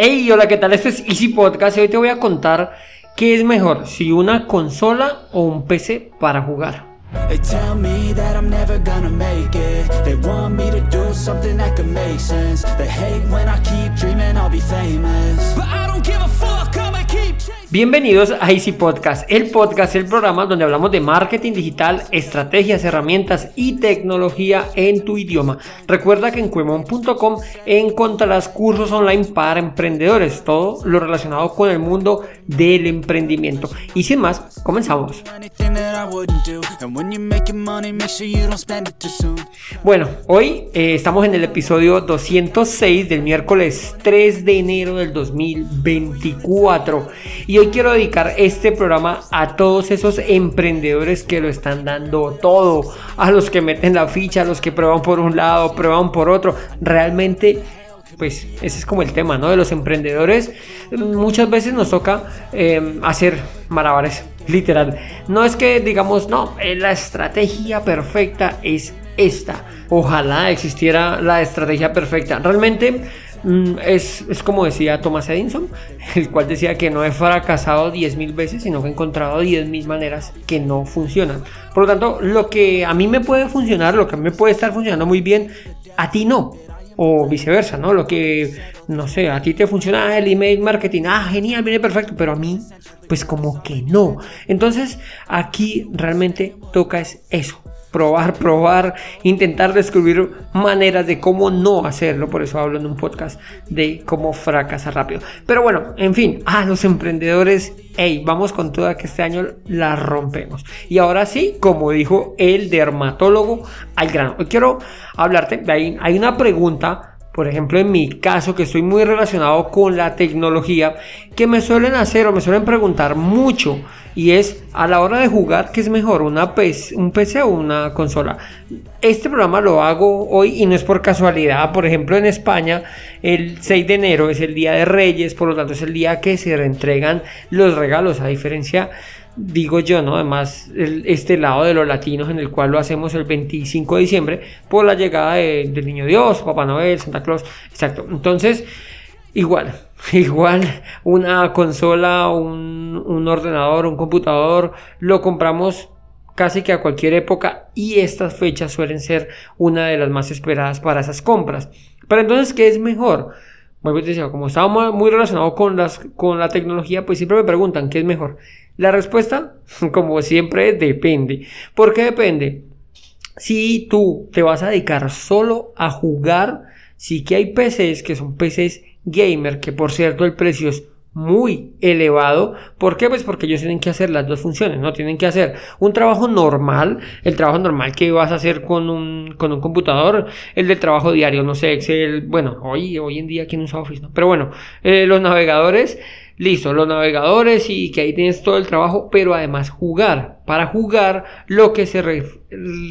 Hey, hola, ¿qué tal? Este es Easy Podcast y hoy te voy a contar qué es mejor, si una consola o un PC para jugar. Bienvenidos a Easy Podcast, el podcast, el programa donde hablamos de marketing digital, estrategias, herramientas y tecnología en tu idioma. Recuerda que en cuemon.com encontrarás cursos online para emprendedores, todo lo relacionado con el mundo del emprendimiento. Y sin más, comenzamos. Bueno, hoy eh, estamos en el episodio 206 del miércoles 3 de enero del 2024 y hoy quiero dedicar este programa a todos esos emprendedores que lo están dando todo, a los que meten la ficha, a los que prueban por un lado, prueban por otro, realmente pues ese es como el tema, ¿no? De los emprendedores. Muchas veces nos toca eh, hacer malabares, literal. No es que digamos, no, eh, la estrategia perfecta es esta. Ojalá existiera la estrategia perfecta. Realmente mm, es, es como decía Thomas Edison, el cual decía que no he fracasado 10.000 veces, sino que he encontrado 10.000 maneras que no funcionan. Por lo tanto, lo que a mí me puede funcionar, lo que a mí me puede estar funcionando muy bien, a ti no o viceversa, ¿no? Lo que, no sé, a ti te funciona el email marketing, ah, genial, viene perfecto, pero a mí, pues como que no. Entonces, aquí realmente toca es eso. Probar, probar, intentar descubrir maneras de cómo no hacerlo. Por eso hablo en un podcast de cómo fracasar rápido. Pero bueno, en fin, a los emprendedores, hey, vamos con toda que este año la rompemos. Y ahora sí, como dijo el dermatólogo, al grano. Hoy quiero hablarte, de ahí hay una pregunta por ejemplo, en mi caso, que estoy muy relacionado con la tecnología, que me suelen hacer o me suelen preguntar mucho, y es a la hora de jugar, ¿qué es mejor? ¿Una PC, ¿Un PC o una consola? Este programa lo hago hoy y no es por casualidad. Por ejemplo, en España, el 6 de enero es el Día de Reyes, por lo tanto es el día que se reentregan los regalos, a diferencia digo yo, ¿no? Además, este lado de los latinos en el cual lo hacemos el 25 de diciembre por la llegada de- del Niño Dios, Papá Noel, Santa Claus, exacto. Entonces, igual, igual una consola, un, un ordenador, un computador, lo compramos casi que a cualquier época y estas fechas suelen ser una de las más esperadas para esas compras. Pero entonces, ¿qué es mejor? Como estaba muy relacionado con, las, con la tecnología, pues siempre me preguntan qué es mejor. La respuesta, como siempre, depende. ¿Por qué depende? Si tú te vas a dedicar solo a jugar, sí que hay PCs que son PCs gamer, que por cierto el precio es muy elevado. ¿Por qué? Pues porque ellos tienen que hacer las dos funciones, ¿no? Tienen que hacer un trabajo normal, el trabajo normal que vas a hacer con un, con un computador, el de trabajo diario, no sé, Excel, bueno, hoy, hoy en día quién usa Office, ¿no? Pero bueno, eh, los navegadores, listo, los navegadores y que ahí tienes todo el trabajo, pero además jugar. Para jugar lo que se,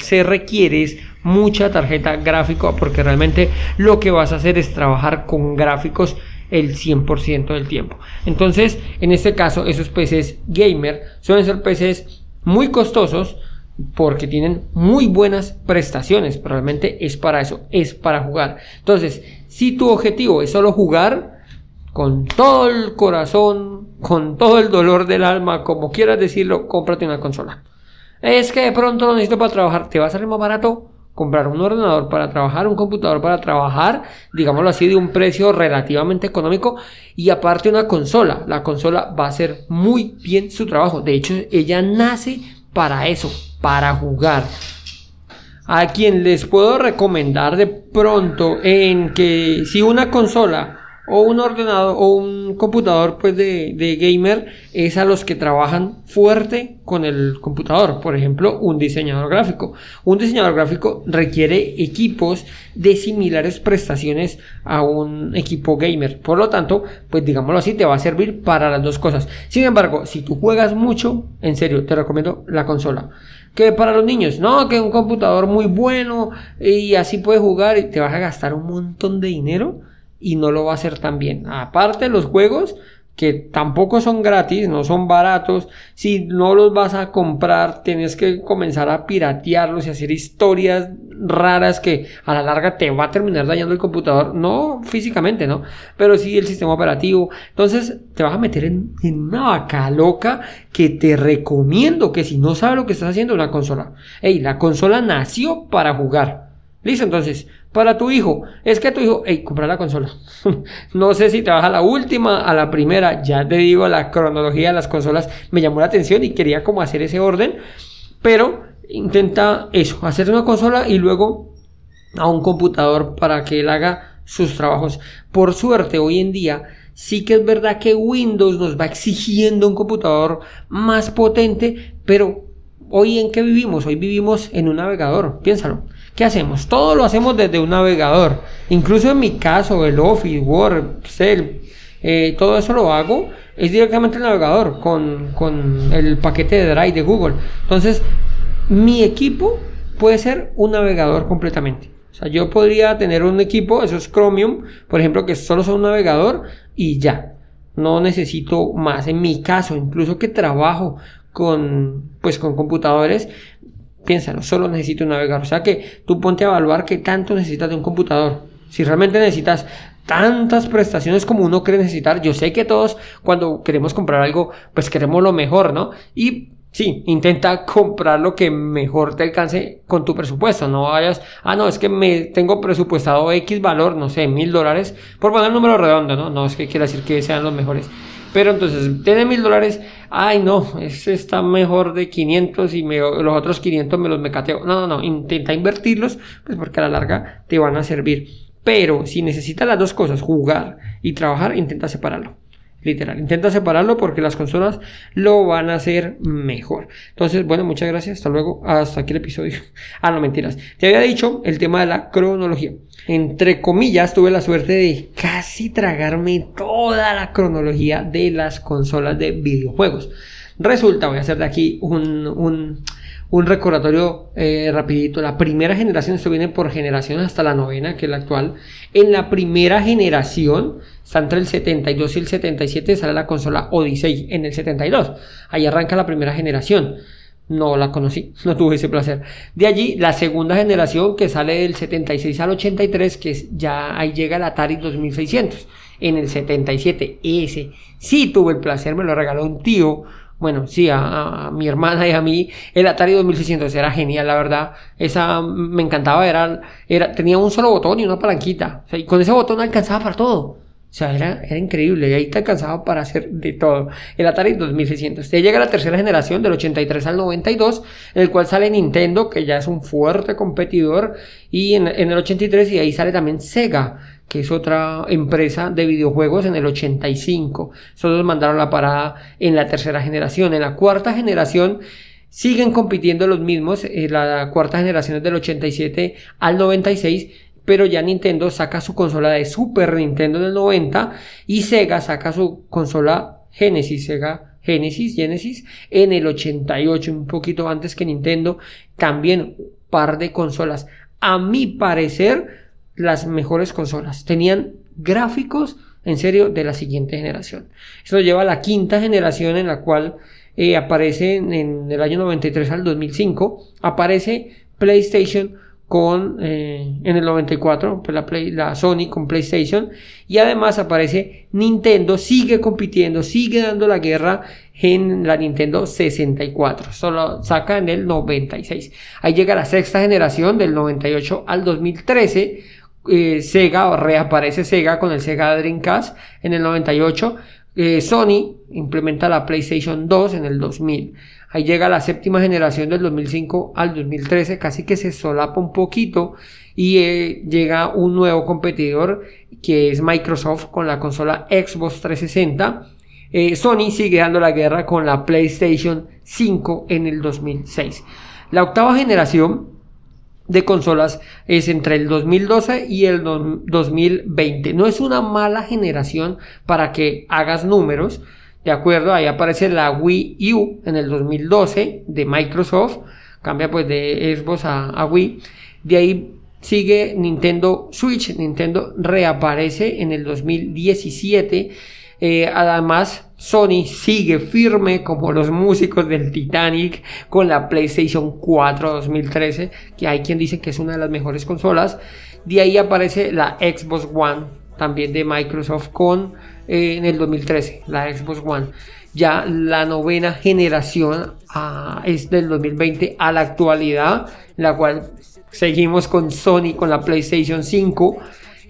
se requiere es mucha tarjeta gráfica porque realmente lo que vas a hacer es trabajar con gráficos el 100% del tiempo. Entonces, en este caso, esos PCs gamer suelen ser PCs muy costosos porque tienen muy buenas prestaciones, realmente es para eso, es para jugar. Entonces, si tu objetivo es solo jugar, con todo el corazón, con todo el dolor del alma, como quieras decirlo, cómprate una consola. Es que de pronto lo necesito para trabajar, te va a salir más barato comprar un ordenador para trabajar, un computador para trabajar, digámoslo así, de un precio relativamente económico y aparte una consola. La consola va a hacer muy bien su trabajo. De hecho, ella nace para eso, para jugar. A quien les puedo recomendar de pronto en que si una consola o un ordenador o un computador pues de, de gamer es a los que trabajan fuerte con el computador. Por ejemplo un diseñador gráfico. Un diseñador gráfico requiere equipos de similares prestaciones a un equipo gamer. Por lo tanto pues digámoslo así te va a servir para las dos cosas. Sin embargo si tú juegas mucho en serio te recomiendo la consola. Que para los niños, no, que un computador muy bueno y así puedes jugar y te vas a gastar un montón de dinero y no lo va a hacer tan bien. Aparte los juegos, que tampoco son gratis, no son baratos. Si no los vas a comprar, tienes que comenzar a piratearlos y hacer historias raras que a la larga te va a terminar dañando el computador. No físicamente, ¿no? Pero sí el sistema operativo. Entonces te vas a meter en, una vaca loca que te recomiendo que si no sabes lo que estás haciendo, una consola. Ey, la consola nació para jugar. Listo, entonces, para tu hijo, es que tu hijo, hey, compra la consola. no sé si te a la última, a la primera, ya te digo, la cronología de las consolas me llamó la atención y quería como hacer ese orden, pero intenta eso, hacer una consola y luego a un computador para que él haga sus trabajos. Por suerte, hoy en día, sí que es verdad que Windows nos va exigiendo un computador más potente, pero hoy en qué vivimos? Hoy vivimos en un navegador, piénsalo. ¿Qué hacemos? Todo lo hacemos desde un navegador. Incluso en mi caso, el Office, Word, Excel, eh, todo eso lo hago es directamente el navegador con, con el paquete de Drive de Google. Entonces, mi equipo puede ser un navegador completamente. O sea, yo podría tener un equipo, eso es Chromium, por ejemplo, que solo son un navegador y ya. No necesito más. En mi caso, incluso que trabajo con, pues, con computadores, Piénsalo, solo necesito un navegador. O sea que tú ponte a evaluar qué tanto necesitas de un computador. Si realmente necesitas tantas prestaciones como uno cree necesitar, yo sé que todos cuando queremos comprar algo, pues queremos lo mejor, ¿no? Y sí, intenta comprar lo que mejor te alcance con tu presupuesto. No vayas, ah, no, es que me tengo presupuestado X valor, no sé, mil dólares, por poner un número redondo, ¿no? No es que quiera decir que sean los mejores. Pero entonces, tiene mil dólares, ay no, ese está mejor de 500 y los otros 500 me los mecateo. No, no, no, intenta invertirlos, pues porque a la larga te van a servir. Pero si necesitas las dos cosas, jugar y trabajar, intenta separarlo. Literal, intenta separarlo porque las consolas lo van a hacer mejor. Entonces, bueno, muchas gracias. Hasta luego. Hasta aquí el episodio. Ah, no, mentiras. Te había dicho el tema de la cronología. Entre comillas, tuve la suerte de casi tragarme toda la cronología de las consolas de videojuegos. Resulta, voy a hacer de aquí un, un recordatorio eh, rapidito. La primera generación, esto viene por generación hasta la novena, que es la actual. En la primera generación, está entre el 72 y el 77, sale la consola Odyssey en el 72. Ahí arranca la primera generación. No la conocí, no tuve ese placer. De allí, la segunda generación que sale del 76 al 83, que ya ahí llega el Atari 2600. En el 77, ese sí tuve el placer, me lo regaló un tío bueno, sí, a, mi hermana y a mí, el Atari 2600 era genial, la verdad. Esa me encantaba, era, era, tenía un solo botón y una palanquita. y con ese botón alcanzaba para todo. O sea, era, era increíble. Y ahí te alcanzaba para hacer de todo. El Atari 2600. Ya llega la tercera generación, del 83 al 92, en el cual sale Nintendo, que ya es un fuerte competidor. Y en, en el 83, y ahí sale también Sega que es otra empresa de videojuegos en el 85. Solo mandaron la parada en la tercera generación. En la cuarta generación siguen compitiendo los mismos. Eh, la cuarta generación es del 87 al 96. Pero ya Nintendo saca su consola de Super Nintendo en el 90 y Sega saca su consola Genesis, Sega Genesis, Genesis en el 88, un poquito antes que Nintendo. También par de consolas. A mi parecer, las mejores consolas. Tenían gráficos, en serio, de la siguiente generación. Esto lleva a la quinta generación en la cual eh, aparece en, el año 93 al 2005, aparece PlayStation con eh, en el 94 pues la, la Sony con PlayStation y además aparece Nintendo sigue compitiendo sigue dando la guerra en la Nintendo 64 solo saca en el 96 ahí llega la sexta generación del 98 al 2013 eh, Sega, reaparece Sega con el Sega Dreamcast en el 98. Eh, Sony implementa la PlayStation 2 en el 2000. Ahí llega la séptima generación del 2005 al 2013, casi que se solapa un poquito y eh, llega un nuevo competidor que es Microsoft con la consola Xbox 360. Sony sigue dando la guerra con la PlayStation 5 en el 2006. La octava generación de consolas es entre el 2012 y el 2020. No es una mala generación para que hagas números. De acuerdo, ahí aparece la Wii U en el 2012 de Microsoft. Cambia pues de Xbox a, Wii. De ahí sigue Nintendo Switch. Nintendo reaparece en el 2017. Eh, además, Sony sigue firme como los músicos del Titanic con la PlayStation 4 2013, que hay quien dice que es una de las mejores consolas. De ahí aparece la Xbox One, también de Microsoft, con eh, en el 2013, la Xbox One. Ya la novena generación ah, es del 2020 a la actualidad, la cual seguimos con Sony con la PlayStation 5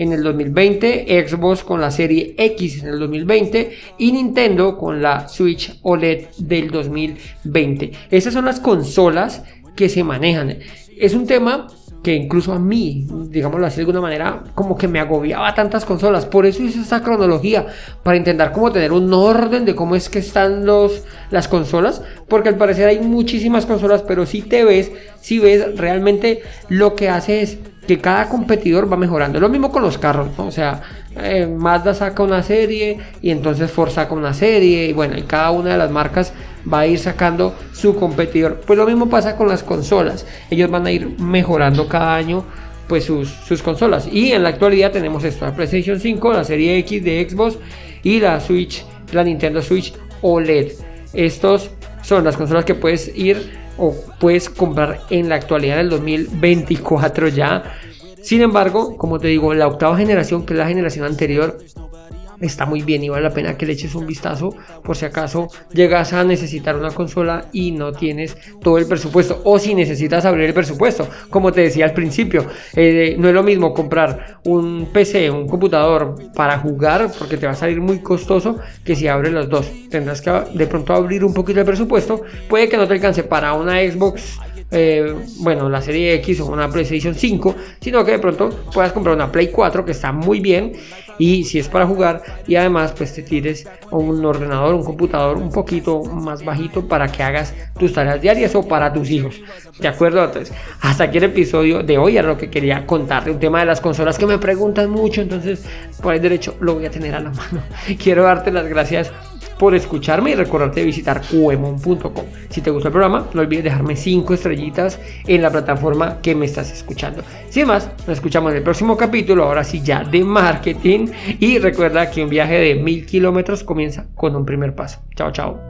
en el 2020, Xbox con la serie X en el 2020 y Nintendo con la Switch OLED del 2020. Esas son las consolas que se manejan. Es un tema que incluso a mí, digámoslo así de alguna manera, como que me agobiaba tantas consolas. Por eso hice esta cronología, para intentar como tener un orden de cómo es que están los, las consolas, porque al parecer hay muchísimas consolas, pero si te ves, si ves, realmente lo que hace es que cada competidor va mejorando. Lo mismo con los carros, o sea, eh, Mazda saca una serie y entonces Ford saca una serie y bueno, y cada una de las marcas va a ir sacando su competidor. Pues lo mismo pasa con las consolas, ellos van a ir mejorando cada año pues sus, consolas. Y en la actualidad tenemos esto, la PlayStation 5, la serie X de Xbox y la Switch, la Nintendo Switch OLED. Estos son las consolas que puedes ir o puedes comprar en la actualidad del 2024 ya. Sin embargo, como te digo, la octava generación, que es la generación anterior, está muy bien y vale la pena que le eches un vistazo por si acaso llegas a necesitar una consola y no tienes todo el presupuesto o si necesitas abrir el presupuesto como te decía al principio eh, no es lo mismo comprar un PC un computador para jugar porque te va a salir muy costoso que si abres los dos. Tendrás que de pronto abrir un poquito el presupuesto. Puede que no te alcance para una Xbox eh, bueno, la serie X o una PlayStation 5, sino que de pronto puedas comprar una Play 4 que está muy bien y si es para jugar y además pues te tires un ordenador, un computador un poquito más bajito para que hagas tus tareas diarias o para tus hijos. ¿De acuerdo? Entonces, hasta aquí el episodio de hoy era lo que quería contarte, un tema de las consolas que me preguntan mucho, entonces por ahí derecho lo voy a tener a la mano. Quiero darte las gracias por escucharme y recordarte de visitar cuemon.com. Si te gustó el programa, no olvides dejarme 5 estrellitas en la plataforma que me estás escuchando. Sin más, nos escuchamos en el próximo capítulo, ahora sí ya de marketing. Y recuerda que un viaje de mil kilómetros comienza con un primer paso. Chao, chao.